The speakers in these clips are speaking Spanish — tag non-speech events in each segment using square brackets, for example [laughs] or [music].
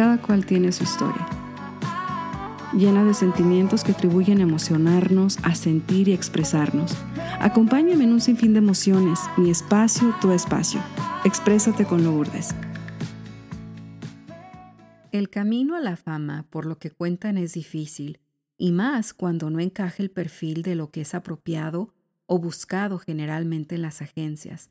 cada cual tiene su historia, llena de sentimientos que atribuyen a emocionarnos, a sentir y expresarnos. Acompáñame en un sinfín de emociones, mi espacio, tu espacio. Exprésate con Lourdes. El camino a la fama, por lo que cuentan, es difícil, y más cuando no encaja el perfil de lo que es apropiado o buscado generalmente en las agencias.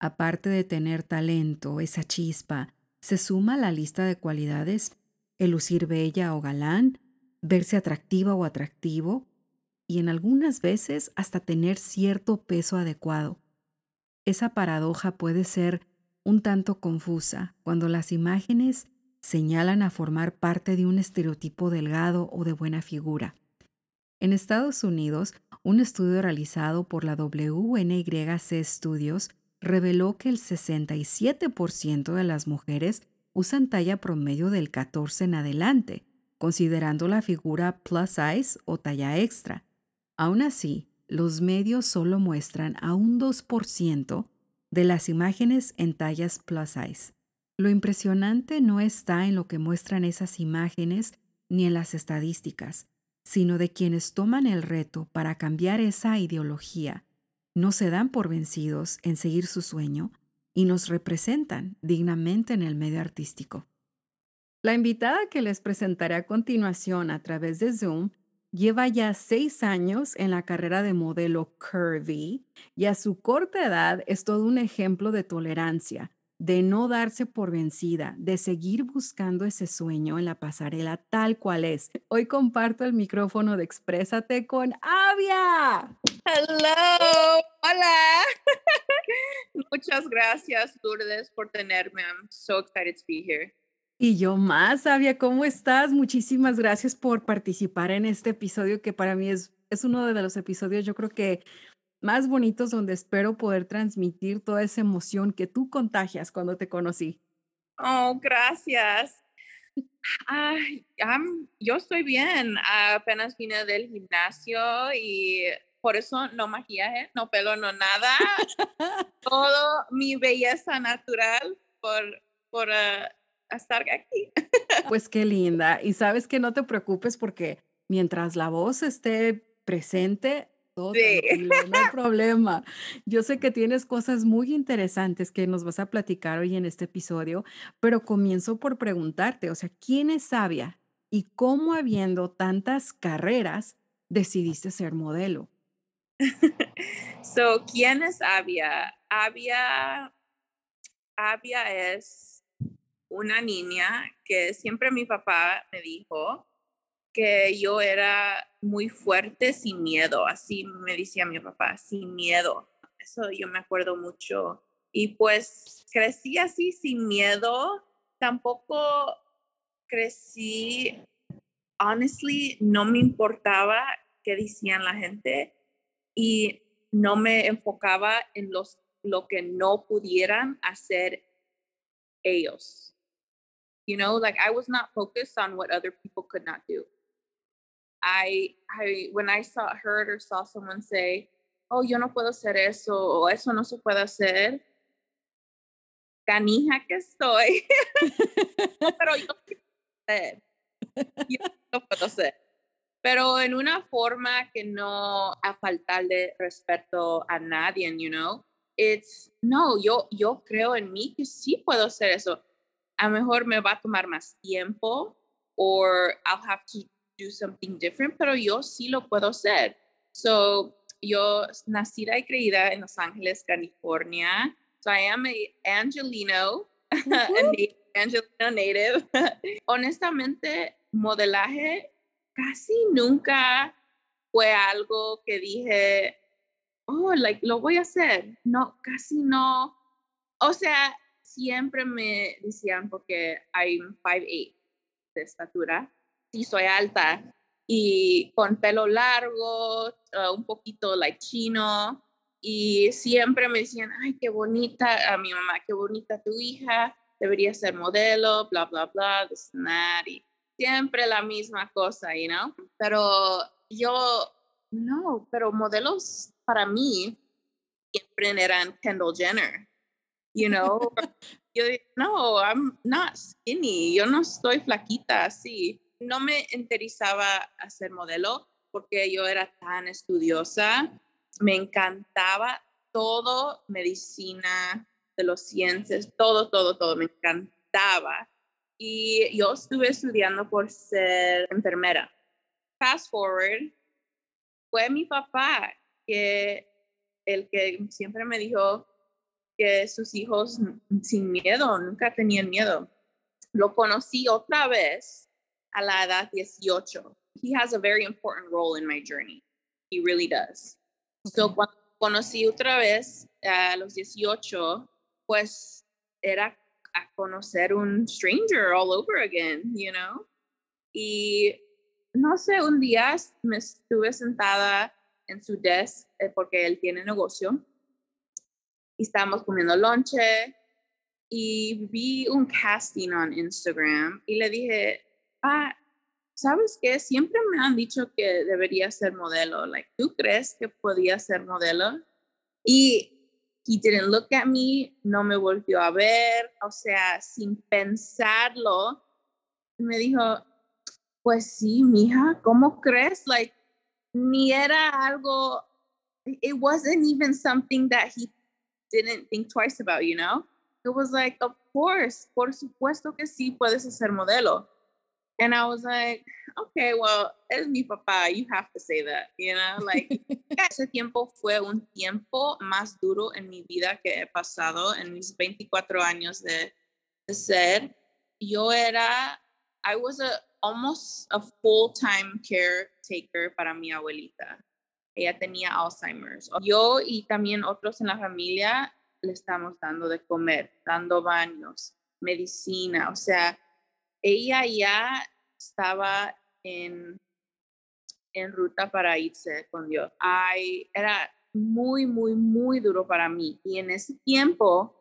Aparte de tener talento, esa chispa, se suma a la lista de cualidades el lucir bella o galán, verse atractiva o atractivo, y en algunas veces hasta tener cierto peso adecuado. Esa paradoja puede ser un tanto confusa cuando las imágenes señalan a formar parte de un estereotipo delgado o de buena figura. En Estados Unidos, un estudio realizado por la WNYC Studios reveló que el 67% de las mujeres usan talla promedio del 14 en adelante, considerando la figura plus size o talla extra. Aún así, los medios solo muestran a un 2% de las imágenes en tallas plus size. Lo impresionante no está en lo que muestran esas imágenes ni en las estadísticas, sino de quienes toman el reto para cambiar esa ideología, no se dan por vencidos en seguir su sueño y nos representan dignamente en el medio artístico. La invitada que les presentaré a continuación a través de Zoom lleva ya seis años en la carrera de modelo curvy y a su corta edad es todo un ejemplo de tolerancia, de no darse por vencida, de seguir buscando ese sueño en la pasarela tal cual es. Hoy comparto el micrófono de Exprésate con Avia. Hello, hola. [laughs] Muchas gracias, Lourdes, por tenerme. I'm so excited to be here. Y yo más, Avia, ¿cómo estás? Muchísimas gracias por participar en este episodio que para mí es, es uno de los episodios, yo creo que más bonitos donde espero poder transmitir toda esa emoción que tú contagias cuando te conocí. Oh, gracias. Ay, yo estoy bien. Apenas vine del gimnasio y por eso no maquillaje, no pelo, no nada. [laughs] Todo mi belleza natural por, por ah, estar aquí. [laughs] pues qué linda. Y sabes que no te preocupes porque mientras la voz esté presente, todo sí. no hay problema. Yo sé que tienes cosas muy interesantes que nos vas a platicar hoy en este episodio, pero comienzo por preguntarte, o sea, ¿quién es Sabia y cómo habiendo tantas carreras decidiste ser modelo? [laughs] so, ¿quién es Avia? Avia, Avia es una niña que siempre mi papá me dijo que yo era muy fuerte sin miedo, así me decía mi papá, sin miedo. Eso yo me acuerdo mucho. Y pues crecí así sin miedo. Tampoco crecí, honestly, no me importaba qué decían la gente y no me enfocaba en los, lo que no pudieran hacer ellos. You know, like I was not focused on what other people could not do. I, I, when I saw, heard or saw someone say, oh, yo no puedo hacer eso, o eso no se puede hacer, canija que estoy. [laughs] pero yo, yo no puedo hacer. Pero en una forma que no a faltarle respeto a nadie, you know. It's, no, yo, yo creo en mí que sí puedo hacer eso. A lo mejor me va a tomar más tiempo, or I'll have to do something different, pero yo sí lo puedo hacer. So, yo nacida y creída en Los Ángeles, California. So, I am a Angelino, [laughs] a Angelino native. [laughs] Honestamente, modelaje casi nunca fue algo que dije, oh, like, lo voy a hacer. No, casi no. O sea, siempre me decían, porque hay 5'8 de estatura, sí soy alta y con pelo largo, uh, un poquito like chino y siempre me decían, ay, qué bonita, a mi mamá, qué bonita tu hija, debería ser modelo, bla, bla, bla, this y siempre la misma cosa, you know? Pero yo, no, pero modelos para mí siempre eran Kendall Jenner, you know? [laughs] Yo no, I'm not skinny, yo no estoy flaquita así. No me interesaba hacer modelo porque yo era tan estudiosa. Me encantaba todo, medicina, de los ciencias, todo, todo, todo, me encantaba. Y yo estuve estudiando por ser enfermera. Fast forward, fue mi papá que el que siempre me dijo que sus hijos sin miedo, nunca tenían miedo. Lo conocí otra vez a la edad 18. He has a very important role in my journey. He really does. So cuando conocí otra vez a los 18, pues era a conocer un stranger all over again, you know? Y no sé, un día me estuve sentada en su desk eh, porque él tiene negocio y estábamos comiendo lonche y vi un casting en Instagram y le dije, ah, ¿sabes qué? Siempre me han dicho que debería ser modelo. Like, ¿tú crees que podía ser modelo? Y he didn't look at me, no me volvió a ver, o sea, sin pensarlo, me dijo, pues sí, mija, ¿cómo crees? Like, ni era algo, it wasn't even something that he didn't think twice about, you know? It was like, of course, por supuesto que sí puedes ser modelo. And I was like, okay, well, es mi papá, you have to say that, you know, like, [laughs] ese tiempo fue un tiempo más duro en mi vida que he pasado en mis 24 años de, de ser. Yo era, I was a, almost a full-time caretaker para mi abuelita. Ella tenía Alzheimer's. Yo y también otros en la familia le estamos dando de comer, dando baños, medicina, o sea, ella ya estaba en, en ruta para irse con Dios. Ay, era muy, muy, muy duro para mí. Y en ese tiempo,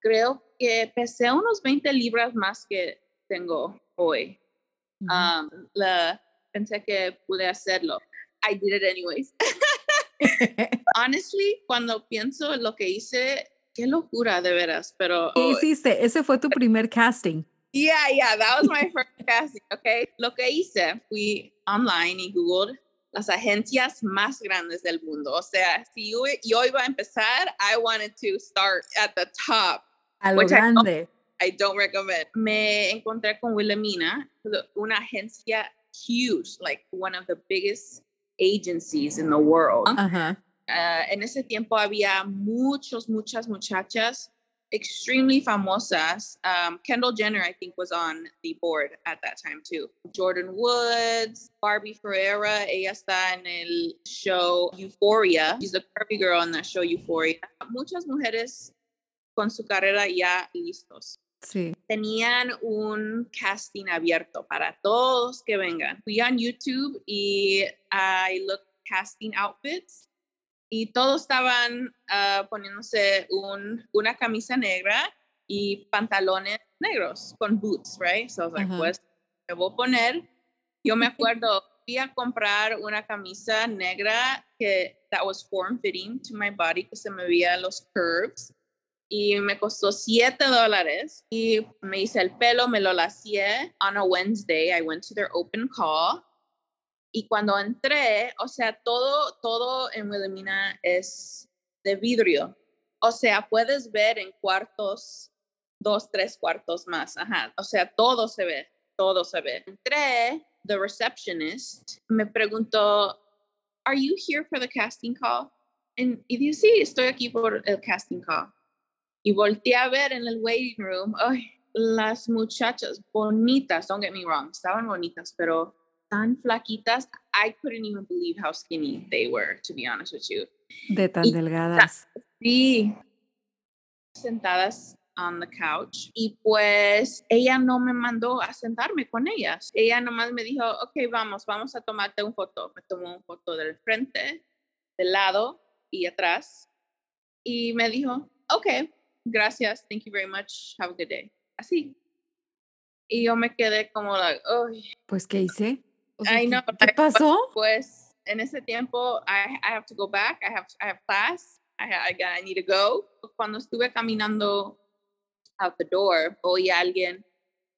creo que pesé unos 20 libras más que tengo hoy. la, pensé que pude hacerlo. I did it anyways. [laughs] Honestly, cuando pienso en lo que hice, qué locura de veras, pero... ¿Qué hiciste? Ese fue tu [laughs] primer casting. Yeah, yeah, that was my first casting, okay. Lo que hice, fui online y googled las agencias más grandes del mundo. O sea, si yo, yo iba a empezar, I wanted to start at the top. A lo grande. I don't, recommend. Me encontré con Wilhelmina, una agencia huge, like one of the biggest agencies in the world. Uh -huh. uh, en ese tiempo había muchos, muchas muchachas extremely famosas. Um, Kendall Jenner, I think, was on the board at that time too. Jordan Woods, Barbie Ferreira, ella está en el show Euphoria. She's the curvy girl on that show Euphoria. Muchas mujeres con su carrera ya listos. Sí. Tenían un casting abierto para todos que vengan. Fui on YouTube y I looked casting outfits y todos estaban uh, poniéndose un, una camisa negra y pantalones negros con boots, right? So I was like, pues, me voy a poner. Yo me [laughs] acuerdo, fui a comprar una camisa negra que that was form fitting to my body, que se me veía los curves. Y me costó 7 dólares. Y me hice el pelo, me lo lacié. On a Wednesday, I went to their open call y cuando entré, o sea, todo, todo en Wilhelmina es de vidrio. O sea, puedes ver en cuartos, dos, tres cuartos más. Ajá. O sea, todo se ve, todo se ve. Entré, the receptionist me preguntó, ¿Are you here for the casting call? y dije, sí, estoy aquí por el casting call. Y volteé a ver en el waiting room, ay, las muchachas bonitas, don't get me wrong, estaban bonitas, pero tan flaquitas. I couldn't even believe how skinny they were, to be honest with you. De tan y, delgadas. Sí. Sentadas on the couch y pues ella no me mandó a sentarme con ellas. Ella nomás me dijo, ok, vamos, vamos a tomarte un foto. Me tomó un foto del frente, del lado y atrás y me dijo, ok, gracias, thank you very much, have a good day. Así. Y yo me quedé como, like, oh. Pues, ¿qué hice? I know. ¿Qué pasó? Pues en ese tiempo, I, I have to go back. I have, I have class. I, I, I need to go. Cuando estuve caminando out the door, oí a alguien,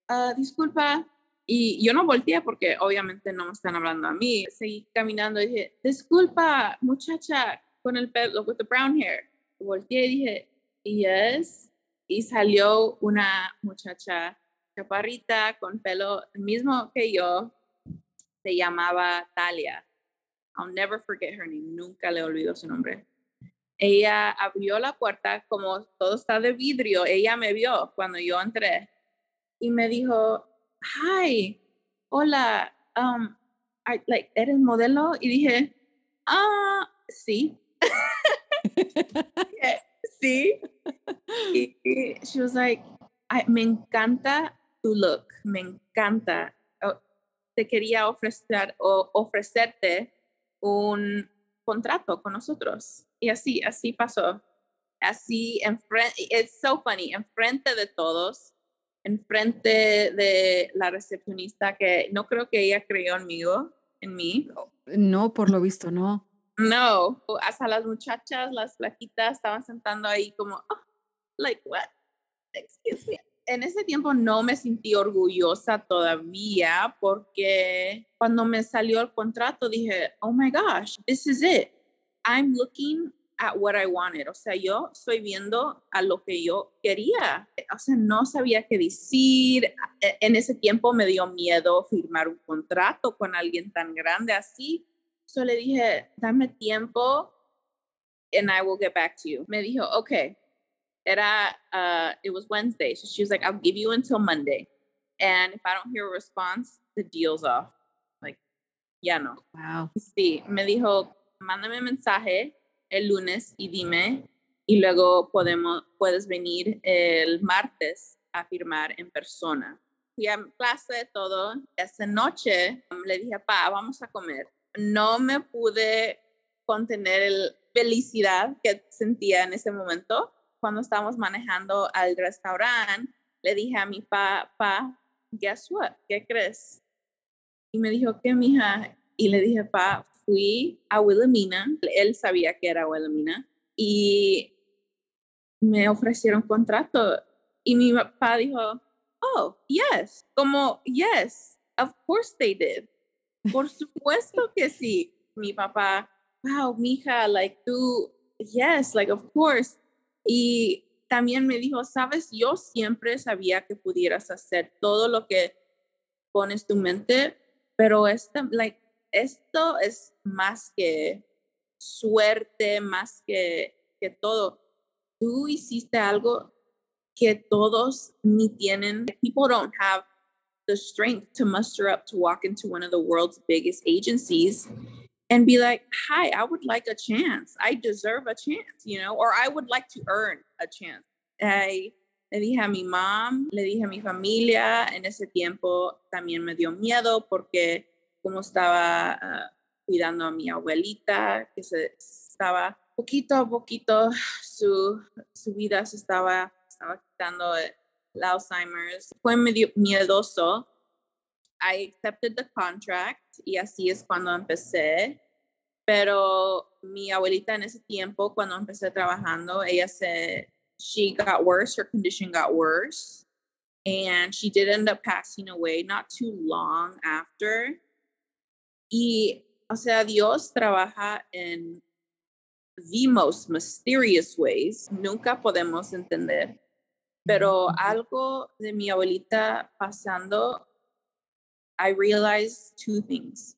ah, disculpa, y yo no volteé porque obviamente no me están hablando a mí. Seguí caminando y dije, disculpa, muchacha, con el pelo, with the brown hair. Volteé y dije, yes. Y salió una muchacha chaparrita con pelo mismo que yo. Se llamaba Talia. I'll never forget her name. Nunca le olvido su nombre. Ella abrió la puerta, como todo está de vidrio, ella me vio cuando yo entré y me dijo, hi, hola, um, like, ¿eres modelo? Y dije, ah, sí. [laughs] [laughs] sí. Y, she was like, me encanta tu look, me encanta. Oh, te quería ofrecer o ofrecerte un contrato con nosotros. Y así, así pasó. Así, enfrente, it's so funny, enfrente de todos, enfrente de la recepcionista que no creo que ella creyó en mí, en mí. No, por lo visto, no. No, hasta las muchachas, las flaquitas estaban sentando ahí como, oh, like what? Excuse me en ese tiempo no me sentí orgullosa todavía porque cuando me salió el contrato dije, oh my gosh, this is it. I'm looking at what I wanted. O sea, yo estoy viendo a lo que yo quería. O sea, no sabía qué decir. E, en ese tiempo me dio miedo firmar un contrato con alguien tan grande así. Solo le dije, dame tiempo and I will get back to you. Me dijo, okay, era, uh, it was Wednesday. So she was like, I'll give you until Monday. And if I don't hear a response, the deal's off. Like, ya no. Wow. Sí, me dijo, mándame mensaje el lunes y dime, y luego podemos, puedes venir el martes a firmar en persona. Fui a clase, todo. Esa noche le dije, pa, vamos a comer. No me pude contener la felicidad que sentía en ese momento cuando estábamos manejando al restaurante, le dije a mi papá, guess what, ¿qué crees? Y me dijo, ¿qué, mija? Y le dije, pa, fui a Wilhelmina, él sabía que era Wilhelmina, y me ofrecieron contrato. Y mi papá dijo, oh, yes, como, yes, of course they did. Por supuesto [laughs] que sí. Mi papá, wow, mija, like tú, yes, like of course. Y también me dijo, sabes, yo siempre sabía que pudieras hacer todo lo que pones tu mente, pero esta, like, esto es más que suerte, más que, que todo. Tú hiciste algo que todos ni tienen. People don't have the strength to muster up to walk into one of the world's biggest agencies and be like, hi, I would like a chance. I deserve a chance, you know, or I would like to earn a chance. I, le dije a mi mom, le dije a mi familia, en ese tiempo también me dio miedo porque como estaba uh, cuidando a mi abuelita, que se estaba poquito a poquito, su, su vida se estaba, estaba quitando el Alzheimer's. Fue medio miedoso I accepted the contract y así es cuando empecé. Pero mi abuelita en ese tiempo, cuando empecé trabajando, ella se, she got worse, her condition got worse. And she did end up passing away not too long after. Y, o sea, Dios trabaja en the most mysterious ways. Nunca podemos entender. Pero algo de mi abuelita pasando I realized two things.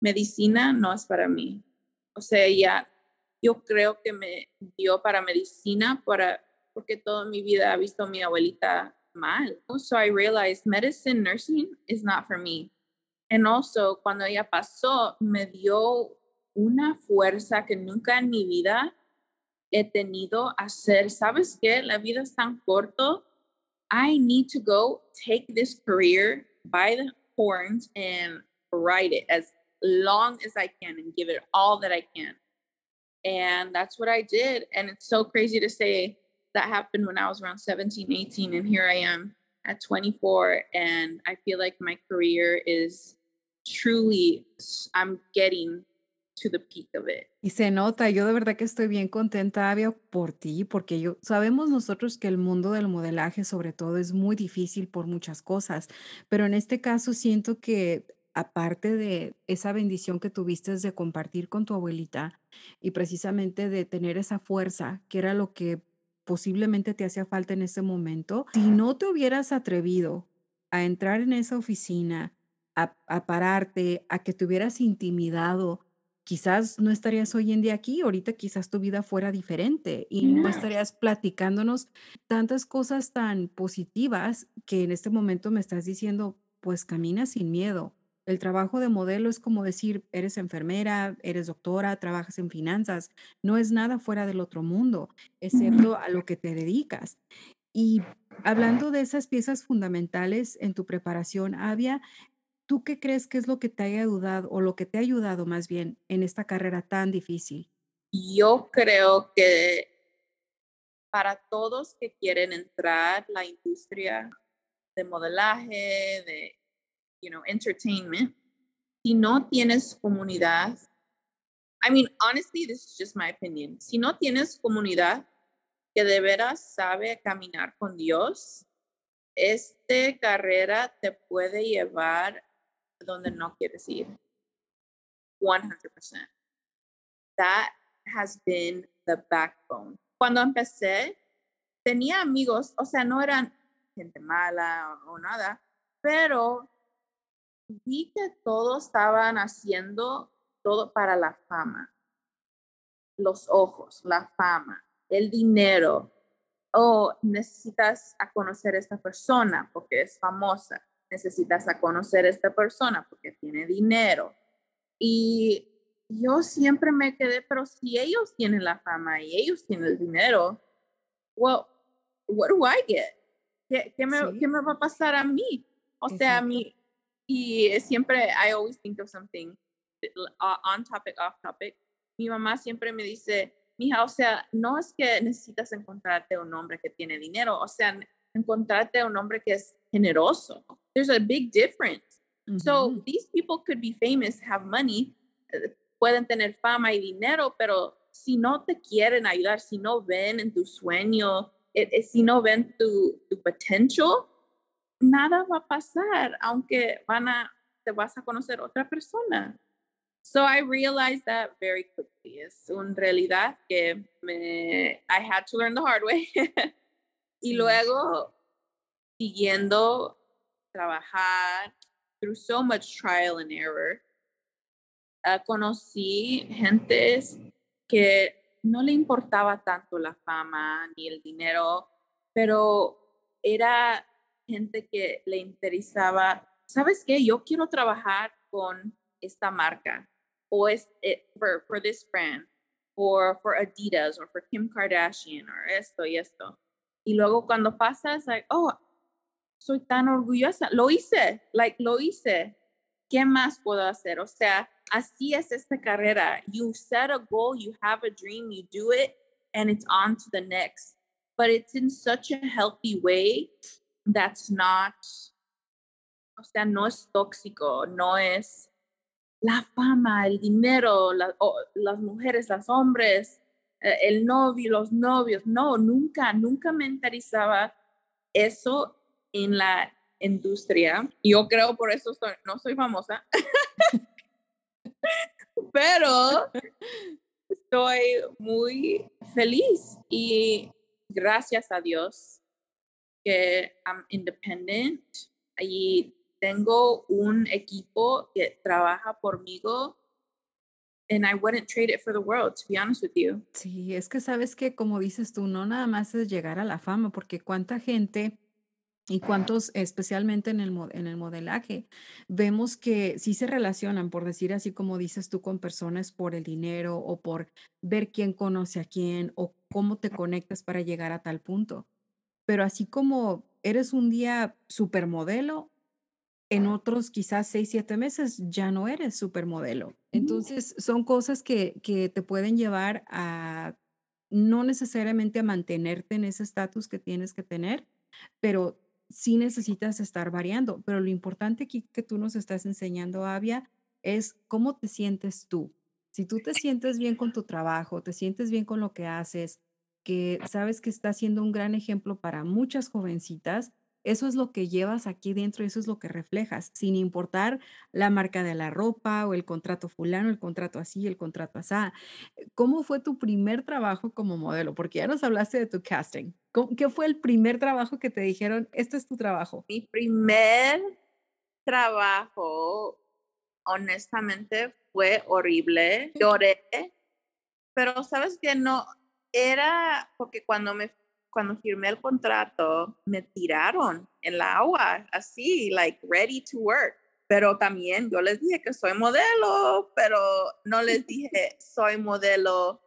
Medicina no es para mí. O sea, ya yo creo que me dio para medicina para, porque toda mi vida ha visto a mi abuelita mal. So I realized medicine, nursing is not for me. And also, cuando ella pasó, me dio una fuerza que nunca en mi vida he tenido a hacer. ¿Sabes qué? La vida es tan corto. I need to go take this career by the and ride it as long as I can and give it all that I can. And that's what I did. And it's so crazy to say that happened when I was around 17, 18, and here I am at 24. And I feel like my career is truly, I'm getting to the peak of it. Y se nota, yo de verdad que estoy bien contenta, Avia, por ti, porque yo sabemos nosotros que el mundo del modelaje, sobre todo, es muy difícil por muchas cosas, pero en este caso siento que aparte de esa bendición que tuviste de compartir con tu abuelita y precisamente de tener esa fuerza, que era lo que posiblemente te hacía falta en ese momento, si no te hubieras atrevido a entrar en esa oficina, a, a pararte, a que te hubieras intimidado, quizás no estarías hoy en día aquí, ahorita quizás tu vida fuera diferente y no estarías platicándonos tantas cosas tan positivas que en este momento me estás diciendo, pues camina sin miedo. El trabajo de modelo es como decir, eres enfermera, eres doctora, trabajas en finanzas, no es nada fuera del otro mundo, excepto a lo que te dedicas. Y hablando de esas piezas fundamentales en tu preparación, Avia, ¿Tú qué crees que es lo que te haya ayudado o lo que te ha ayudado más bien en esta carrera tan difícil? Yo creo que para todos que quieren entrar la industria de modelaje, de, you know, entertainment, si no tienes comunidad, I mean, honestly, this is just my opinion. Si no tienes comunidad que de veras sabe caminar con Dios, esta carrera te puede llevar donde no quieres ir. 100%. That has been the backbone. Cuando empecé, tenía amigos, o sea, no eran gente mala o, nada, pero vi que todos estaban haciendo todo para la fama. Los ojos, la fama, el dinero. O necesitas a conocer a esta persona porque es famosa. Necesitas a conocer a esta persona porque tiene dinero. Y yo siempre me quedé, pero si ellos tienen la fama y ellos tienen el dinero, well, what do I get? ¿Qué, qué me, Sí, qué me va a pasar a mí? O sea, a exacto. mí, y siempre, I always think of something uh, on topic, off topic. Mi mamá siempre me dice, mija, o sea, no es que necesitas encontrarte un hombre que tiene dinero, o sea, encontrarte un hombre que es generoso. There's a big difference. So these people could be famous, have money, eh, pueden tener fama y dinero, pero si no te quieren ayudar, si no ven en tu sueño, eh, eh, si no ven tu, tu potential, nada va a pasar, aunque van a, te vas a conocer otra persona. So I realized that very quickly. Es una realidad que me, I had to learn the hard way. [laughs] y luego, siguiendo trabajar through so much trial and error, ah, conocí gentes que no le importaba tanto la fama ni el dinero, pero era gente que le interesaba, ¿sabes qué? Yo quiero trabajar con esta marca o es eh, for, for this brand or for Adidas or for Kim Kardashian or esto y esto. Y luego cuando pasas, like, oh, soy tan orgullosa, lo hice, like, lo hice. ¿Qué más puedo hacer? O sea, así es esta carrera. You set a goal, you have a dream, you do it, and it's on to the next. But it's in such a healthy way that's not, o sea, no es tóxico, no es la fama, el dinero, la- o las mujeres, los hombres, eh, el novio, los novios. No, nunca, nunca me interesaba eso en la industria. Yo creo por eso soy- no soy famosa, [laughs] pero estoy muy feliz y gracias a Dios que I'm independent y tengo un equipo que trabaja pormigo and I wouldn't trade it for the world, to be honest with you. Sí, es que sabes que, como dices tú, no nada más es llegar a la fama, porque cuánta gente y cuántos, especialmente en el, en el modelaje, vemos que sí se relacionan, por decir así como dices tú, con personas por el dinero o por ver quién conoce a quién o cómo te conectas para llegar a tal punto. Pero así como eres un día supermodelo, en otros quizás 6 7 meses ya no eres supermodelo. Entonces, son cosas que que te pueden llevar a no necesariamente a mantenerte en ese estatus que tienes que tener, pero sí necesitas estar variando. Pero lo importante aquí que tú nos estás enseñando, Avia, es cómo te sientes tú. Si tú te sientes bien con tu trabajo, te sientes bien con lo que haces, que sabes que está siendo un gran ejemplo para muchas jovencitas, eso es lo que llevas aquí dentro, eso es lo que reflejas, sin importar la marca de la ropa o el contrato fulano, el contrato así, el contrato asá. ¿Cómo fue tu primer trabajo como modelo? Porque ya nos hablaste de tu casting. ¿Cómo- ¿Qué fue el primer trabajo que te dijeron, este es tu trabajo? Mi primer trabajo, honestamente, fue horrible. [laughs] Lloré, pero sabes que no era porque cuando me cuando firmé el contrato me tiraron en la agua así like ready to work. Pero también yo les dije que soy modelo pero no les dije soy modelo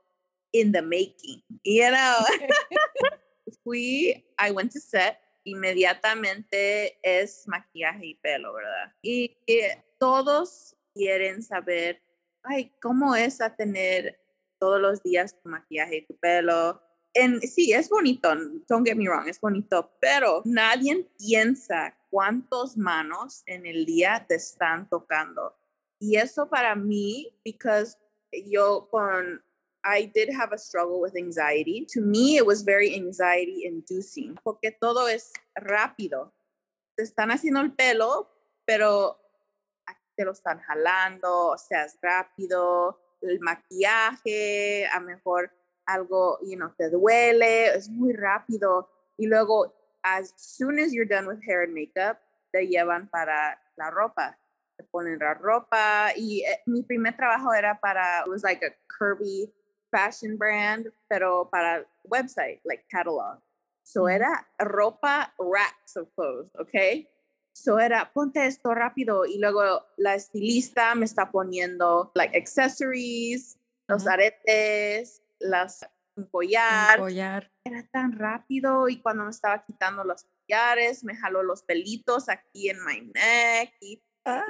in the making y era [laughs] fui I went to set inmediatamente es maquillaje y pelo verdad y, y todos quieren saber ay cómo es a tener todos los días tu maquillaje y tu pelo. En, sí, es bonito, don't get me wrong, es bonito, pero nadie piensa cuántos manos en el día te están tocando. Y eso para mí, because yo con, I did have a struggle with anxiety. To me, it was very anxiety inducing, porque todo es rápido. Te están haciendo el pelo, pero te lo están jalando, o sea, es rápido, el maquillaje, a mejor algo, you know, te duele, es muy rápido. Y luego, as soon as you're done with hair and makeup, te llevan para la ropa. Te ponen la ropa. Y eh, mi primer trabajo era para, it was like a curvy fashion brand, pero para website, like catalog. So era ropa, racks of clothes, okay? So era, ponte esto rápido. Y luego la estilista me está poniendo, like, accessories, los aretes, las, un Un collar. collar. Era tan rápido y cuando me estaba quitando los collares, me jaló los pelitos aquí en my neck. Y, Ah.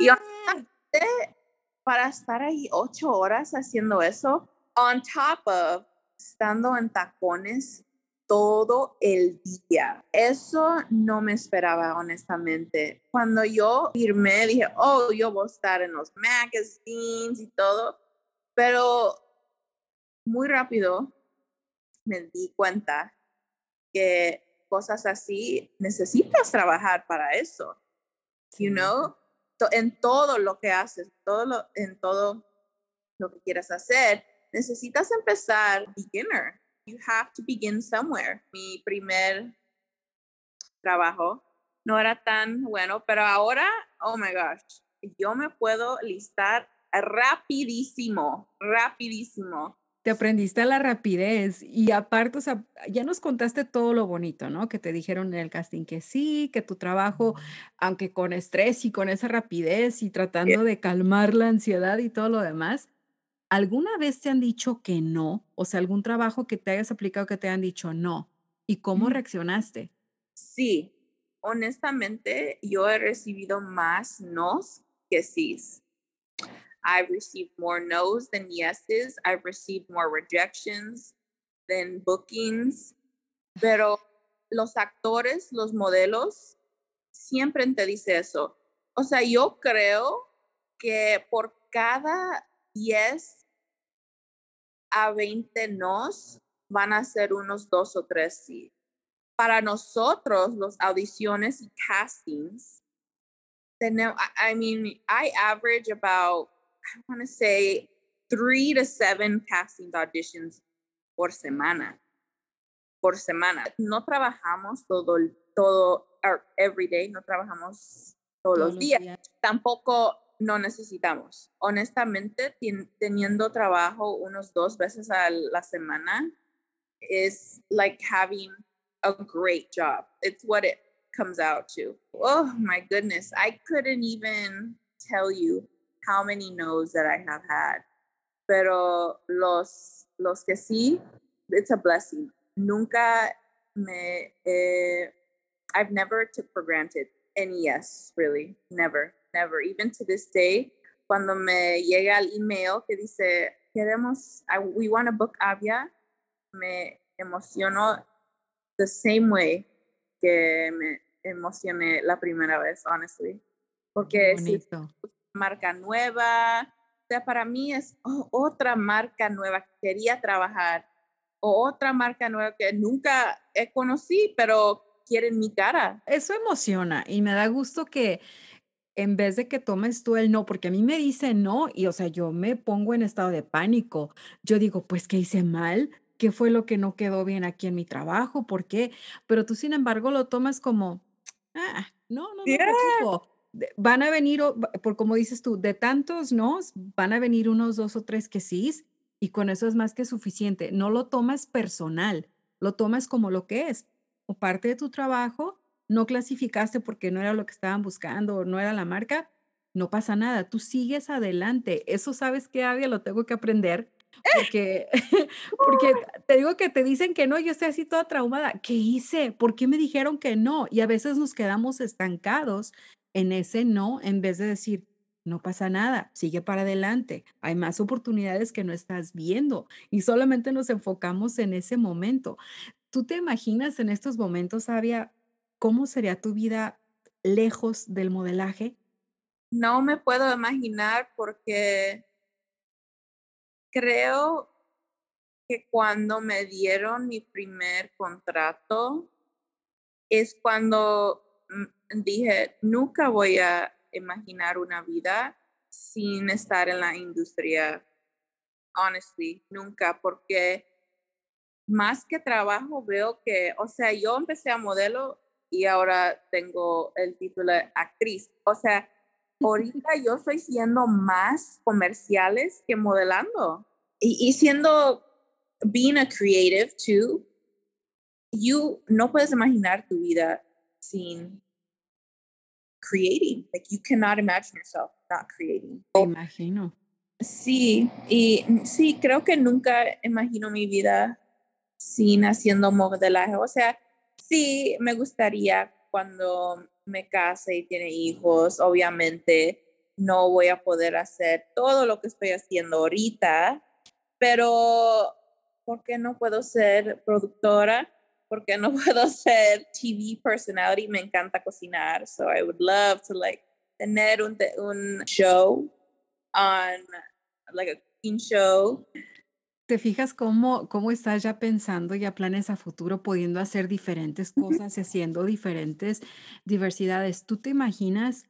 para estar ahí ocho horas haciendo eso, on top of estando en tacones todo el día. Eso no me esperaba, honestamente. Cuando yo firmé, dije, oh, yo voy a estar en los magazines y todo, pero muy rápido me di cuenta que cosas así necesitas trabajar para eso, you know, To- en todo lo que haces, todo lo, en todo lo que quieras hacer, necesitas empezar beginner. You have to begin somewhere. Mi primer trabajo no era tan bueno, pero ahora, oh my gosh, yo me puedo listar rapidísimo, rapidísimo. Te aprendiste a la rapidez y aparte, o sea, ya nos contaste todo lo bonito, ¿no? Que te dijeron en el casting que sí, que tu trabajo, aunque con estrés y con esa rapidez y tratando de calmar la ansiedad y todo lo demás, ¿alguna vez te han dicho que no? O sea, algún trabajo que te hayas aplicado que te han dicho no. ¿Y cómo Mm. reaccionaste? Sí, honestamente, yo he recibido más nos que sís. I've received more no's than yeses. I've received more rejections than bookings. Pero los actores, los modelos, siempre te dice eso. O sea, yo creo que por cada 10 a 20 nos van a ser unos dos o tres sí. Para nosotros, los audiciones y castings, I mean, I average about, I want to say, three to seven castings auditions por semana. Por semana. No trabajamos todo, todo, or every day, no trabajamos todos, los días tampoco no necesitamos. Honestamente, teniendo trabajo unos dos veces a la semana is like having a great job. It's what it comes out to. Oh my goodness. I couldn't even tell you how many no's that I have had. Pero los, los que sí, it's a blessing. Nunca me, eh, I've never took for granted any yes, really. Never, never. Even to this day, cuando me llega el email que dice, queremos, I, we want to book Avia, me emociono the same way que me emocioné la primera vez, honestly. Porque si. Marca nueva, sea, para mí es oh, otra marca nueva que quería trabajar o otra marca nueva que nunca he conocí, pero quieren mi cara. Eso emociona y me da gusto que en vez de que tomes tú el no, porque a mí me dicen no y, o sea, yo me pongo en estado de pánico. Yo digo, pues, ¿qué hice mal? ¿Qué fue lo que no quedó bien aquí en mi trabajo? ¿Por qué? Pero tú, sin embargo, lo tomas como, ah, no, no me preocupo. Van a venir, por como dices tú, de tantos no, van a venir unos dos o tres que sí, y con eso es más que suficiente. No lo tomas personal, lo tomas como lo que es, o parte de tu trabajo no clasificaste porque no era lo que estaban buscando o no era la marca, no pasa nada, tú sigues adelante. Eso sabes que, había lo tengo que aprender porque, [laughs] porque te digo que te dicen que no, yo estoy así toda traumada. ¿Qué hice? ¿Por qué me dijeron que no? Y a veces nos quedamos estancados en ese no en vez de decir, no pasa nada, sigue para adelante. Hay más oportunidades que no estás viendo y solamente nos enfocamos en ese momento. ¿Tú te imaginas en estos momentos, Avia, ¿Cómo sería tu vida lejos del modelaje? No me puedo imaginar porque creo que cuando me dieron mi primer contrato es cuando dije, nunca voy a imaginar una vida sin estar en la industria. Honestly, nunca, porque más que trabajo veo que, o sea, yo empecé a modelo y ahora tengo el título de actriz. O sea, ahorita yo estoy siendo más comerciales que modelando y, y siendo being a creative too. You no puedes imaginar tu vida sin creating. Like you cannot imagine yourself not creating. Me imagino. Sí, y sí, creo que nunca imagino mi vida sin haciendo modelaje. O sea, sí, me gustaría cuando me case y tiene hijos, obviamente no voy a poder hacer todo lo que estoy haciendo ahorita, pero ¿por qué no puedo ser productora? ¿Por qué no [laughs] puedo ser TV personality? Me encanta cocinar, so I would love to like tener un, un show on like a cooking show ¿Te fijas cómo, cómo estás ya pensando ya planes a futuro, pudiendo hacer diferentes cosas y haciendo diferentes diversidades? ¿Tú te imaginas,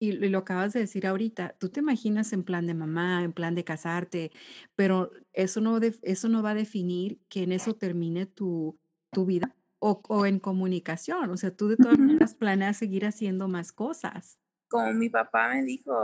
y lo acabas de decir ahorita, tú te imaginas en plan de mamá, en plan de casarte, pero eso no, eso no va a definir que en eso termine tu, tu vida o, o en comunicación. O sea, tú de todas maneras planeas seguir haciendo más cosas. Como mi papá me dijo,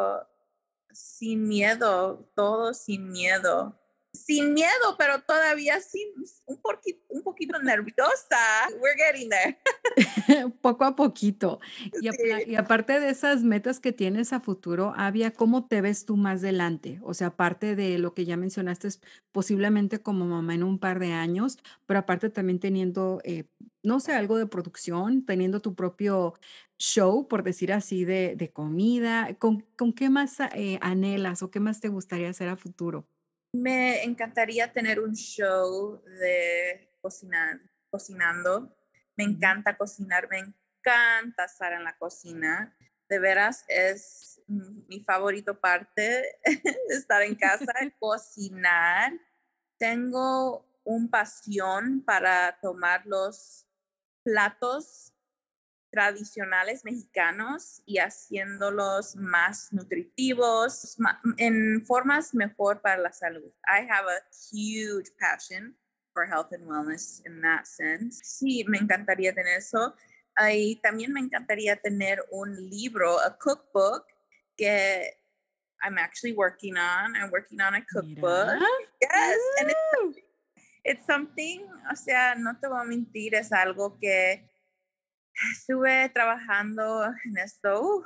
sin miedo, todo sin miedo sin miedo, pero todavía sin, un, poquito, un poquito nerviosa. We're getting there. [laughs] [laughs] Poco a poquito. Y, aparte de esas metas que tienes a futuro, Avia, ¿cómo te ves tú más adelante? O sea, aparte de lo que ya mencionaste, posiblemente como mamá en un par de años, pero aparte también teniendo, eh, no sé, algo de producción, teniendo tu propio show, por decir así, de, de comida. ¿Con, ¿Con, qué más eh, anhelas o qué más te gustaría hacer a futuro? Me encantaría tener un show de cocinar, cocinando. Me encanta cocinar, me encanta estar en la cocina. De veras es mi favorito parte [laughs] estar en casa, [laughs] cocinar. Tengo un pasión para tomar los platos tradicionales mexicanos y haciéndolos más nutritivos, en formas mejor para la salud. I have a huge passion for health and wellness in that sense. Sí, me encantaría tener eso. Y también me encantaría tener un libro, a cookbook, que I'm actually working on. I'm working on a cookbook. Yes, and it's, it's something, o sea, no te voy a mentir, es algo que estuve trabajando en esto,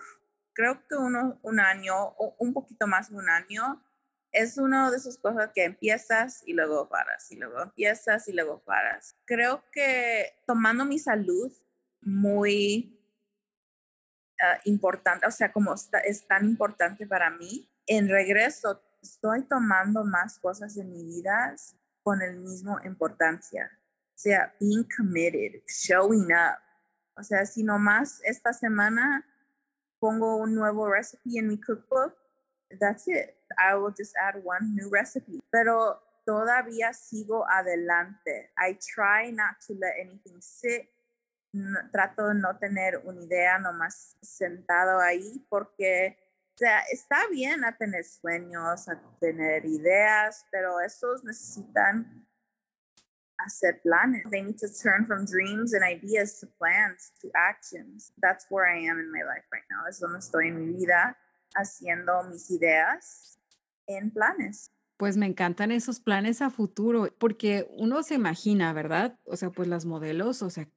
creo que uno, un año o un poquito más de un año. Es una de esas cosas que empiezas y luego paras, y luego empiezas y luego paras. Creo que tomando mi salud muy ah, importante, o sea, como está, es tan importante para mí, en regreso estoy tomando más cosas en mi vida con el mismo importancia. O sea, being committed, showing up, o sea, si nomás esta semana pongo un nuevo recipe en mi cookbook, that's it. I will just add one new recipe. Pero todavía sigo adelante. I try not to let anything sit. trato de no tener una idea nomás sentado ahí porque o sea, está bien a tener sueños, a tener ideas, pero esos necesitan hacer planes. They need to turn from dreams and ideas to plans, to actions. That's where I am in my life right now. Es donde estoy en mi vida haciendo mis ideas en planes. Pues me encantan esos planes a futuro, porque uno se imagina, ¿verdad? O sea, pues las modelos, o sea,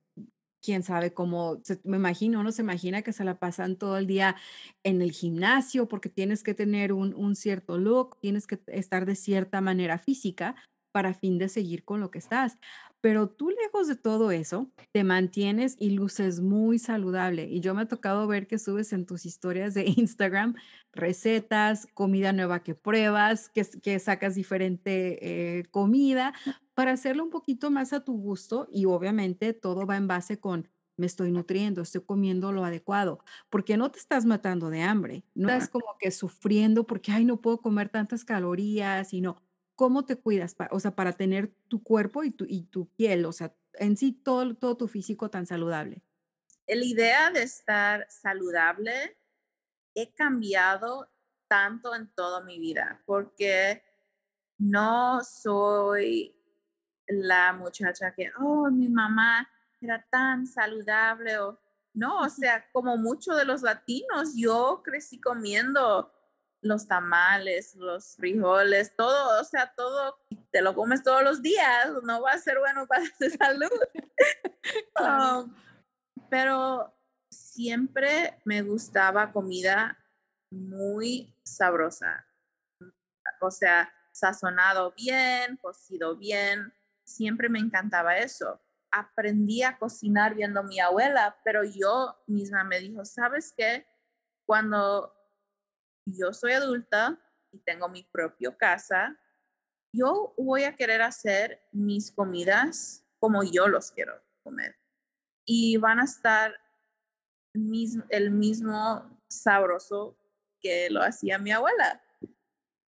quién sabe cómo, me imagino, uno se imagina que se la pasan todo el día en el gimnasio porque tienes que tener un, un cierto look, tienes que estar de cierta manera física para fin de seguir con lo que estás. Pero tú lejos de todo eso, te mantienes y luces muy saludable. Y yo me ha tocado ver que subes en tus historias de Instagram recetas, comida nueva que pruebas, que, que sacas diferente eh, comida para hacerlo un poquito más a tu gusto y obviamente todo va en base con me estoy nutriendo, estoy comiendo lo adecuado, porque no te estás matando de hambre, no estás como que sufriendo porque, ay, no puedo comer tantas calorías y no. ¿Cómo te cuidas? O sea, para tener tu cuerpo y tu, y tu piel, o sea, en sí todo, todo tu físico tan saludable. La idea de estar saludable he cambiado tanto en toda mi vida, porque no soy la muchacha que, oh, mi mamá era tan saludable o no, o sea, como muchos de los latinos, yo crecí comiendo los tamales, los frijoles, todo, o sea, todo, te lo comes todos los días, no va a ser bueno para tu [laughs] salud. Um, pero siempre me gustaba comida muy sabrosa, o sea, sazonado bien, cocido bien, siempre me encantaba eso. Aprendí a cocinar viendo a mi abuela, pero yo misma me dijo, ¿sabes qué? Cuando yo soy adulta y tengo mi propia casa, yo voy a querer hacer mis comidas como yo los quiero comer. Y van a estar el mismo sabroso que lo hacía mi abuela.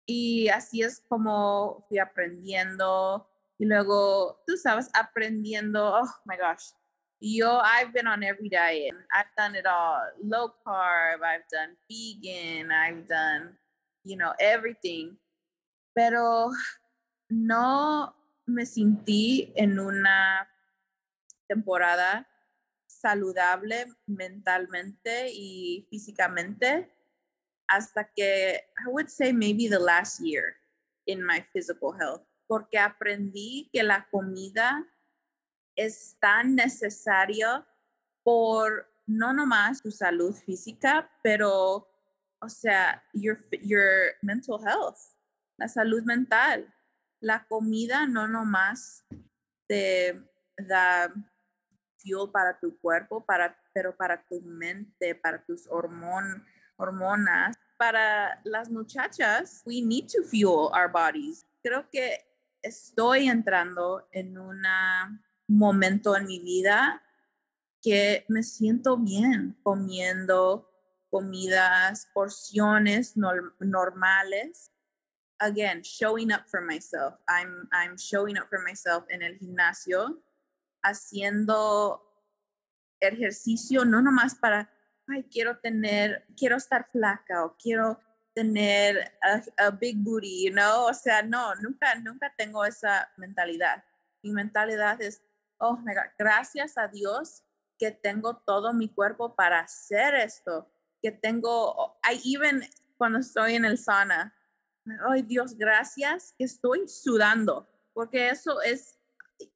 Y así es como fui aprendiendo y luego, tú sabes, aprendiendo, oh my gosh, yo, I've been on every diet. I've done it all. Low carb, I've done vegan, I've done, you know, everything. Pero no me sentí en una temporada saludable mentalmente y físicamente hasta que I would say maybe the last year in my physical health porque aprendí que la comida es tan necesaria por no nomás tu salud física, pero, o sea, your, your mental health, la salud mental. La comida no nomás te da fuel para tu cuerpo, para, pero para tu mente, para tus hormonas. Para las muchachas, we need to fuel our bodies. Creo que estoy entrando en un momento en mi vida que me siento bien comiendo comidas, porciones normales. Again, showing up for myself. I'm, I'm showing up for myself en el gimnasio, haciendo ejercicio, no nomás para, ay, quiero tener, quiero estar flaca o quiero tener a, big booty, you know? O sea, no, nunca, nunca tengo esa mentalidad. Mi mentalidad es, oh my gracias a Dios que tengo todo mi cuerpo para hacer esto, que tengo, I even cuando estoy en el sauna, ay Dios, gracias que estoy sudando, porque eso es,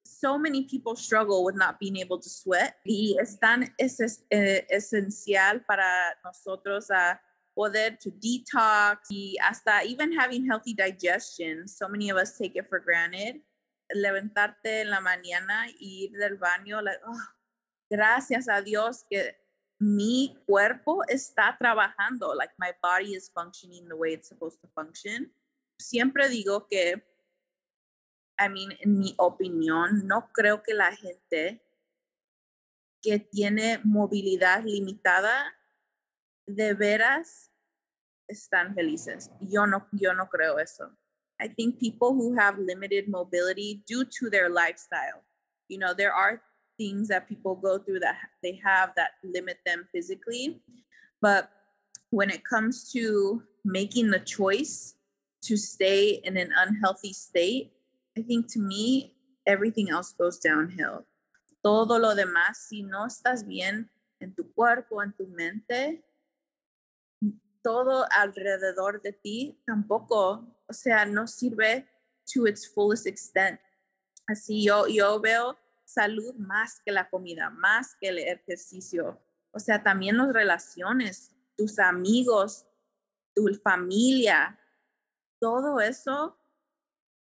so many people struggle with not being able to sweat y es tan es, eh, esencial para nosotros a poder to detox y hasta even having healthy digestion. So many of us take it for granted. Levantarte en la mañana y ir del baño, oh, gracias a Dios que mi cuerpo está trabajando, like my body is functioning the way it's supposed to function. Siempre digo que, I mean, en mi opinión, no creo que la gente que tiene movilidad limitada de veras están felices. Yo no, yo no creo eso. I think people who have limited mobility due to their lifestyle, you know, there are things that people go through that they have that limit them physically. But when it comes to making the choice to stay in an unhealthy state, I think to me, everything else goes downhill. Todo lo demás, si no estás bien en tu cuerpo, en tu mente, todo alrededor de ti tampoco, o sea, no sirve to its fullest extent. Así yo, yo veo salud más que la comida, más que el ejercicio. O sea, también las relaciones, tus amigos, tu familia, todo eso,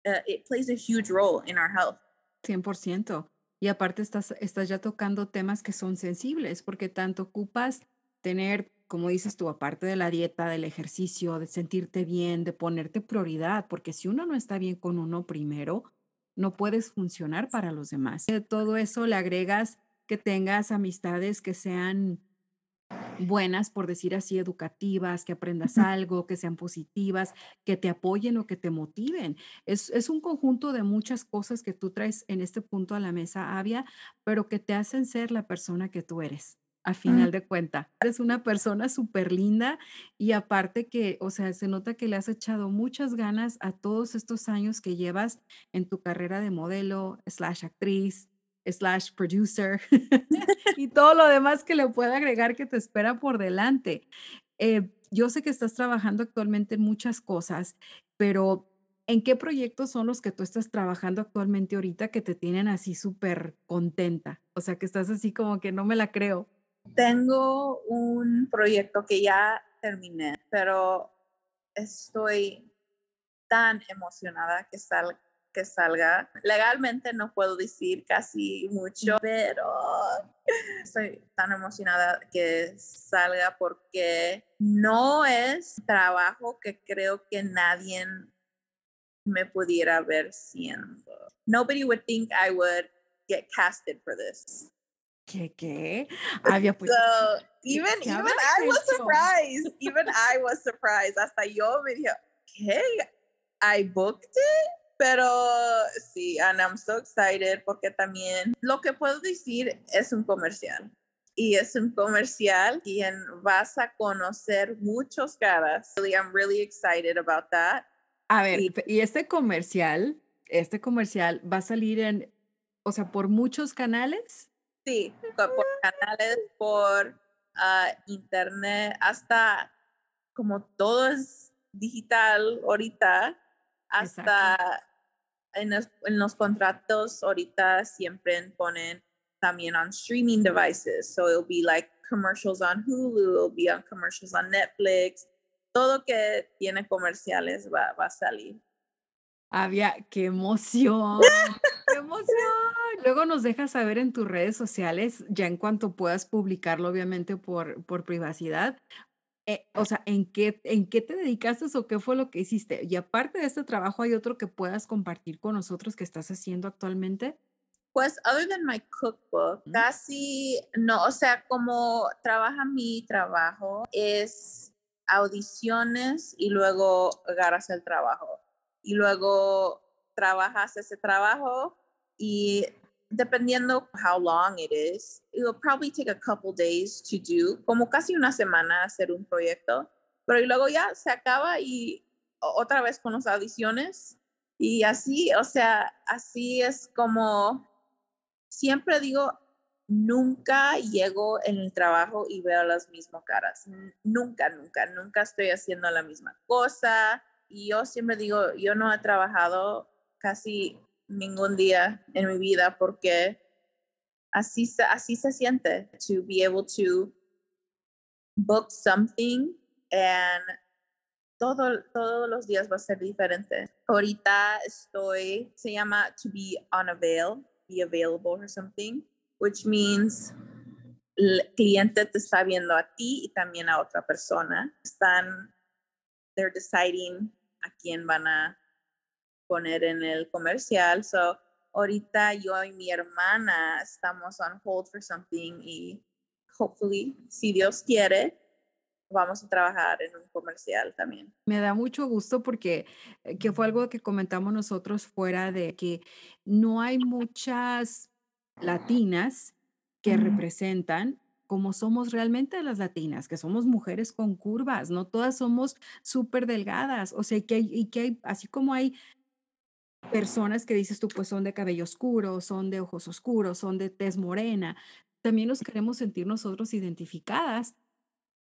uh, it plays a huge role in our health. 100%. Y aparte estás, estás ya tocando temas que son sensibles, porque tanto ocupas tener como dices tú, aparte de la dieta, del ejercicio, de sentirte bien, de ponerte prioridad, porque si uno no está bien con uno primero, no puedes funcionar para los demás. De todo eso le agregas que tengas amistades que sean buenas, por decir así, educativas, que aprendas algo, que sean positivas, que te apoyen o que te motiven. Es, es un conjunto de muchas cosas que tú traes en este punto a la mesa, Avia, pero que te hacen ser la persona que tú eres a final de cuenta. Eres una persona súper linda y aparte que, o sea, se nota que le has echado muchas ganas a todos estos años que llevas en tu carrera de modelo, slash actriz, slash producer [laughs] y todo lo demás que le puede agregar que te espera por delante. Eh, yo sé que estás trabajando actualmente en muchas cosas, pero ¿en qué proyectos son los que tú estás trabajando actualmente ahorita que te tienen así súper contenta? O sea, que estás así como que no me la creo. Tengo un proyecto que ya terminé, pero estoy tan emocionada que, que salga. Legalmente no puedo decir casi mucho, pero estoy tan emocionada que salga porque no es trabajo que creo que nadie me pudiera ver siendo. Nobody would think I would get casted for this. ¿Qué? ¿Qué? Había pues. So, even, even I was surprised. even I was surprised. Hasta yo me dije, ¿qué? I booked it. Pero sí, and I'm so excited porque también lo que puedo decir es un comercial. Y es un comercial quien vas a conocer muchos caras. Really, I'm really excited about that. A ver, y, y este comercial, este comercial va a salir en, o sea, por muchos canales. Sí, por canales, por uh, internet, hasta como todo es digital ahorita, hasta en los, en los, contratos ahorita siempre ponen también on streaming devices. So it'll be like commercials on Hulu, it'll be on commercials on Netflix. Todo que tiene comerciales va, va a salir. Había, qué emoción, qué emoción. Luego nos dejas saber en tus redes sociales, ya en cuanto puedas publicarlo, obviamente por, por privacidad. Eh, o sea, ¿en qué, ¿en qué te dedicaste o qué fue lo que hiciste? Y aparte de este trabajo, ¿hay otro que puedas compartir con nosotros que estás haciendo actualmente? Pues, other than my cookbook, casi no, o sea, como trabaja mi trabajo, es audiciones y luego agarras el trabajo y luego trabajas ese trabajo y dependiendo how long it is, it will probably take a couple days to do, como casi una semana hacer un proyecto, pero y luego ya se acaba y otra vez con las audiciones y así, o sea, así es como siempre digo, nunca llego en el trabajo y veo las mismas caras, nunca, nunca, nunca estoy haciendo la misma cosa, yo siempre digo, yo no he trabajado casi ningún día en mi vida porque así, así se siente, to be able to book something and todo, todos los días va a ser diferente. Ahorita estoy, se llama to be unavailable, be available or something, which means el cliente te está viendo a ti y también a otra persona. Están, they're deciding a quién van a poner en el comercial. So, ahorita yo y mi hermana estamos on hold for something y hopefully, si Dios quiere, vamos a trabajar en un comercial también. Me da mucho gusto porque eh, que fue algo que comentamos nosotros fuera de que no hay muchas latinas que representan como somos realmente las latinas, que somos mujeres con curvas, no todas somos súper delgadas, o sea, que hay, que hay, así como hay personas que dices tú, pues son de cabello oscuro, son de ojos oscuros, son de tez morena, también nos queremos sentir nosotros identificadas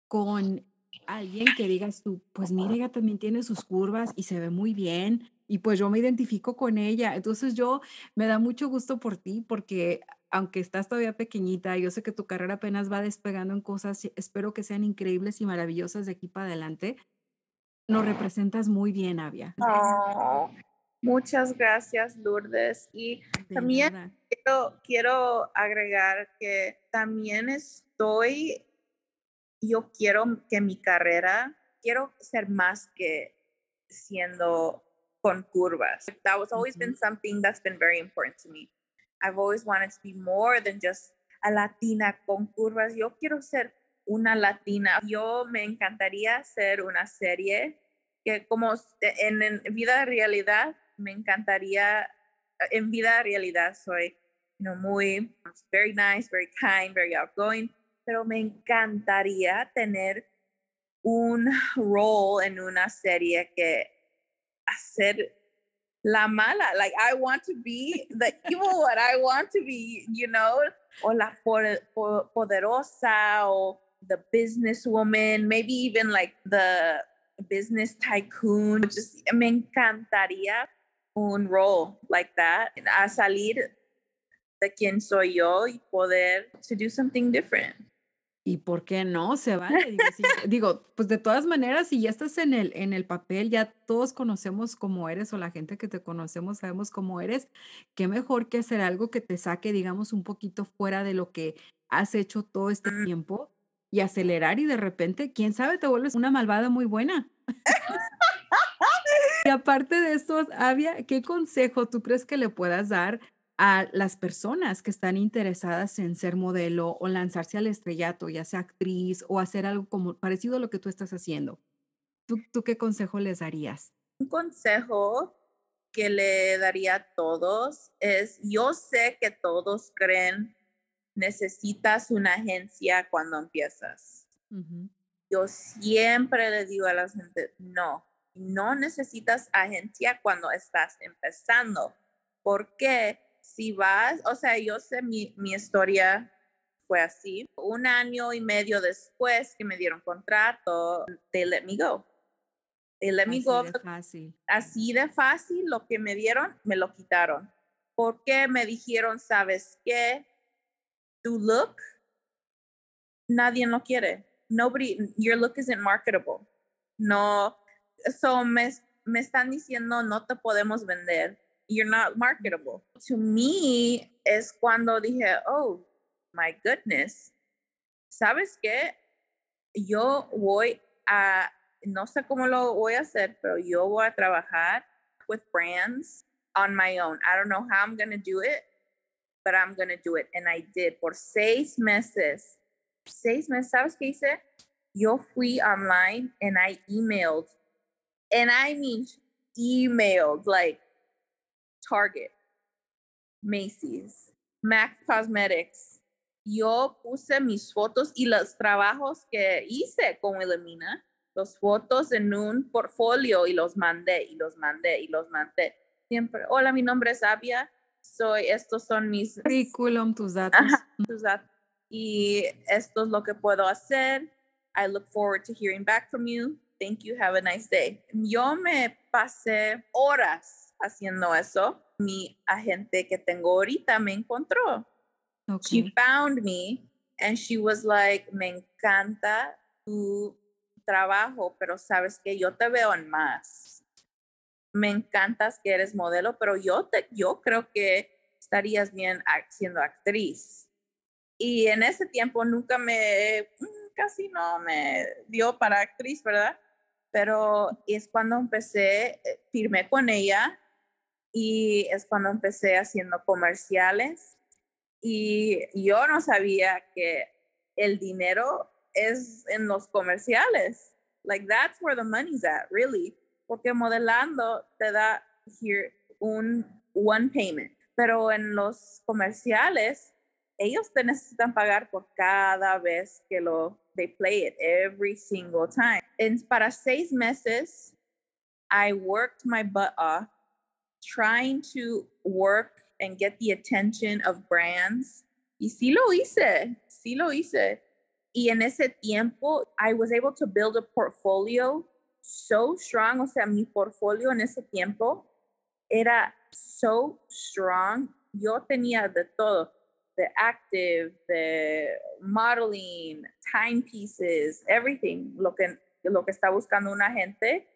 con alguien que digas tú, pues mira, ella también tiene sus curvas y se ve muy bien y pues yo me identifico con ella. Entonces yo me da mucho gusto por ti porque aunque estás todavía pequeñita, yo sé que tu carrera apenas va despegando en cosas, espero que sean increíbles y maravillosas de aquí para adelante. Nos representas muy bien, Avia. Oh, muchas gracias, Lourdes. Y también quiero, quiero agregar que también estoy yo quiero que mi carrera, quiero ser más que siendo con curvas. That was always been something that's been very important to me. I've always wanted to be more than just a latina con curvas. Yo quiero ser una latina. Yo me encantaría ser una serie que como en, en vida realidad me encantaría, en vida realidad soy you know, muy, very nice, very kind, very outgoing, pero me encantaría tener un rol en una serie que hacer la mala. Like I want to be the evil one. I want to be, you know, o la poderosa o the businesswoman, maybe even like the business tycoon. Just me encantaría un role like that. A salir de quien soy yo y poder to do something different. ¿Y por qué no? Se vale. [laughs] Digo, pues de todas maneras, si ya estás en el, en el papel, ya todos conocemos cómo eres o la gente que te conocemos sabemos cómo eres, qué mejor que hacer algo que te saque, digamos, un poquito fuera de lo que has hecho todo este tiempo y acelerar y de repente, quién sabe, te vuelves una malvada muy buena. [laughs] y aparte de esto, Avia, ¿qué consejo tú crees que le puedas dar a las personas que están interesadas en ser modelo o lanzarse al estrellato, ya sea actriz o hacer algo como parecido a lo que tú estás haciendo. ¿Tú, tú qué consejo les darías? Un consejo que le daría a todos es, yo sé que todos creen necesitas una agencia cuando empiezas. Yo siempre le digo a la gente, no, no necesitas agencia cuando estás empezando. ¿Por qué? Si vas, o sea, yo sé mi, mi historia fue así. Un año y medio después que me dieron contrato, they let me go. They let me go. De fácil. Así de fácil, lo que me dieron, me lo quitaron. Porque me dijeron, ¿sabes qué? Tu look, nadie lo quiere. Nobody, your look isn't marketable. No, so me, me están diciendo, no te podemos vender you're not marketable. To me es cuando dije, oh, my goodness, ¿sabes qué? Yo voy a, no sé cómo lo voy a hacer, pero yo voy a trabajar with brands on my own. I don't know how I'm going to do it, but I'm going to do it. And I did por seis meses. Seis meses, ¿sabes qué hice? Yo fui online and I emailed, and I mean emailed like Target, Macy's, Mac Cosmetics. Yo puse mis fotos y los trabajos que hice con Elimina, los fotos en un portfolio y los mandé y los mandé y los mandé. Siempre, hola, mi nombre es Avia, soy, estos son mis... [laughs] Curriculum, tus datos. tus datos. Y esto es lo que puedo hacer. I look forward to hearing back from you. Thank you. Have a nice day. Yo me pasé horas haciendo eso, mi agente que tengo ahorita me encontró. She found me and she was like, me encanta tu trabajo, pero sabes que yo te veo en más. Me encantas que eres modelo, pero yo, te, yo creo que estarías bien siendo actriz. Y en ese tiempo nunca me, mm, casi no me dio para actriz, ¿verdad? Pero es cuando empecé, eh, firmé con ella y es cuando empecé haciendo comerciales y yo no sabía que el dinero es en los comerciales. Like that's where the money's at, really. Porque modelando te da here un one payment, pero en los comerciales ellos te necesitan pagar por cada vez que lo they play it every single time. En para seis meses I worked my butt off trying to work and get the attention of brands. Y sí lo hice, sí lo hice. Y en ese tiempo, I was able to build a portfolio so strong. O sea, mi portfolio en ese tiempo era so strong. Yo tenía de todo, de active, the modeling, timepieces, everything, lo que, lo que está buscando una gente.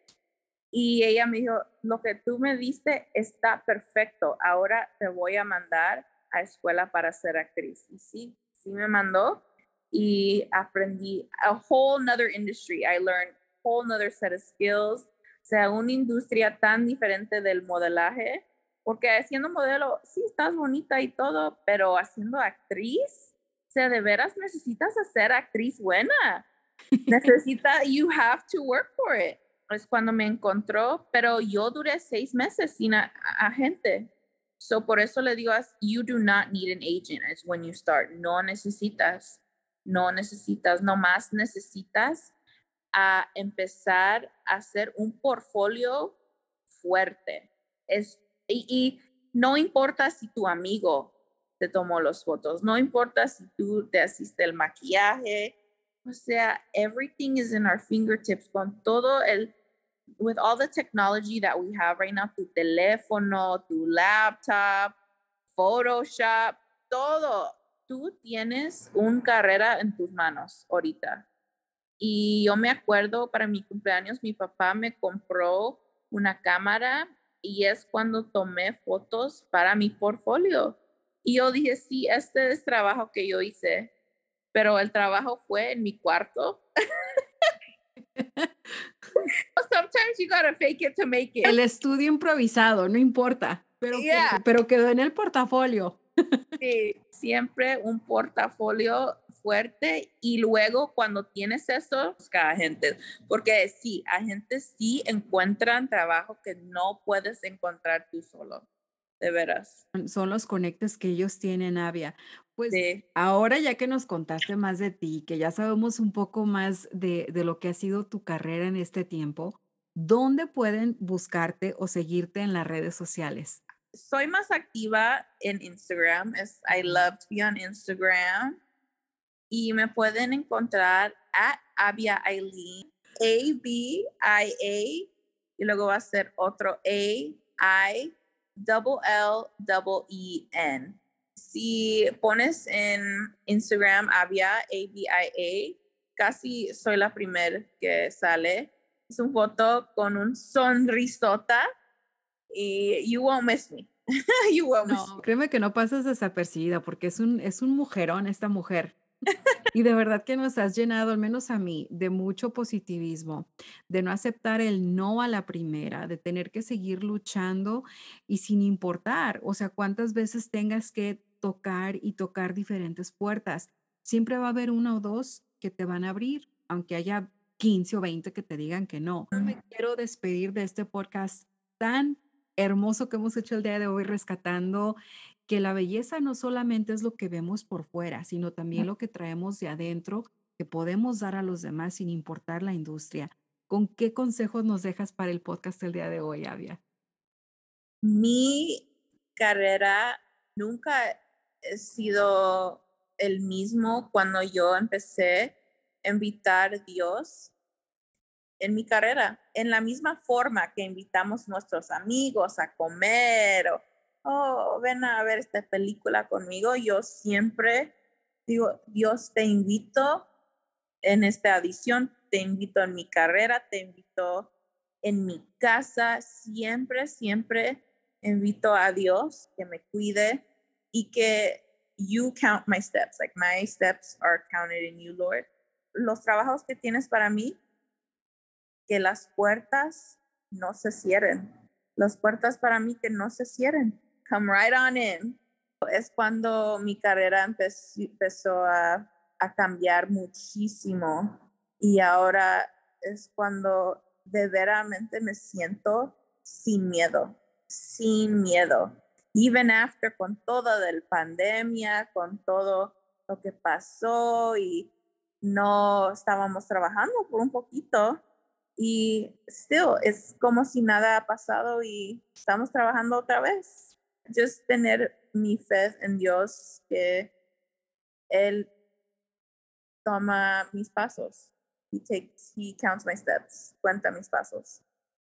Y ella me dijo, lo que tú me diste está perfecto. Ahora te voy a mandar a escuela para ser actriz. Y sí, sí me mandó y aprendí a whole nother industry. I learned a whole nother set of skills. O sea, una industria tan diferente del modelaje, porque haciendo modelo, sí, estás bonita y todo, pero haciendo actriz, o sea, de veras necesitas hacer actriz buena. [laughs] Necesita, you have to work for it. Es cuando me encontró, pero yo duré seis meses sin agente. So por eso le digo, you do not need an agent. It's when you start. No necesitas no necesitas, nomás necesitas a empezar a hacer un portfolio fuerte. Es, y, no importa si tu amigo te tomó las fotos, no importa si tú te asiste el maquillaje, o sea, everything is in our fingertips con todo el, with all the technology that we have right now, tu teléfono, tu laptop, Photoshop, todo tú tienes una carrera en tus manos ahorita. Y yo me acuerdo, para mi cumpleaños, mi papá me compró una cámara y es cuando tomé fotos para mi portfolio. Y yo dije, sí, este es trabajo que yo hice, pero el trabajo fue en mi cuarto. [laughs] Sometimes you gotta fake it to make it. El estudio improvisado, no importa, pero, pero quedó en el portafolio. Sí, siempre un portafolio fuerte y luego cuando tienes eso, busca agentes, porque sí, agentes sí encuentran trabajo que no puedes encontrar tú solo, de veras. Son los conectes que ellos tienen, Avia. Pues ahora ya que nos contaste más de ti, que ya sabemos un poco más de, de lo que ha sido tu carrera en este tiempo, ¿dónde pueden buscarte o seguirte en las redes sociales? soy más activa en Instagram. Es, I love to be on Instagram. Y me pueden encontrar at Abia Eileen, A-B-I-A, y luego va a ser otro A-I, double L, double E-N. Si pones en Instagram Abia, A-B-I-A, casi soy la primera que sale. Es una foto con un sonrisota y you won't miss me. [laughs] you won't no, miss me. créeme que no pasas desapercibida porque es un, es un mujerón esta mujer. Y de verdad que nos has llenado, al menos a mí, de mucho positivismo, de no aceptar el no a la primera, de tener que seguir luchando y sin importar, o sea, cuántas veces tengas que tocar y tocar diferentes puertas, siempre va a haber una o dos que te van a abrir, aunque haya 15 o 20 que te digan que no. Me quiero despedir de este podcast tan hermoso que hemos hecho el día de hoy rescatando que la belleza no solamente es lo que vemos por fuera, sino también lo que traemos de adentro que podemos dar a los demás sin importar la industria. ¿Con qué consejos nos dejas para el podcast el día de hoy, Avia? Mi carrera nunca ha sido el mismo cuando yo empecé a invitar a Dios en mi carrera, en la misma forma que invitamos a nuestros amigos a comer o, oh, ven a ver esta película conmigo, yo siempre digo, Dios te invito en esta edición, te invito en mi carrera, te invito en mi casa, siempre, siempre invito a Dios que me cuide y que you count my steps, like my steps are counted in you, Lord. Los trabajos que tienes para mí, que las puertas no se cierren. Las puertas para mí que no se cierren. Come right on in. Es cuando mi carrera empezó, a, a cambiar muchísimo y ahora es cuando de veramente me siento sin miedo, sin miedo. Even after con toda la pandemia, con todo lo que pasó y no estábamos trabajando por un poquito y still es como si nada ha pasado y estamos trabajando otra vez. Just tener mi fe en Dios que Él toma mis pasos. He takes, he counts my steps. Cuenta mis pasos.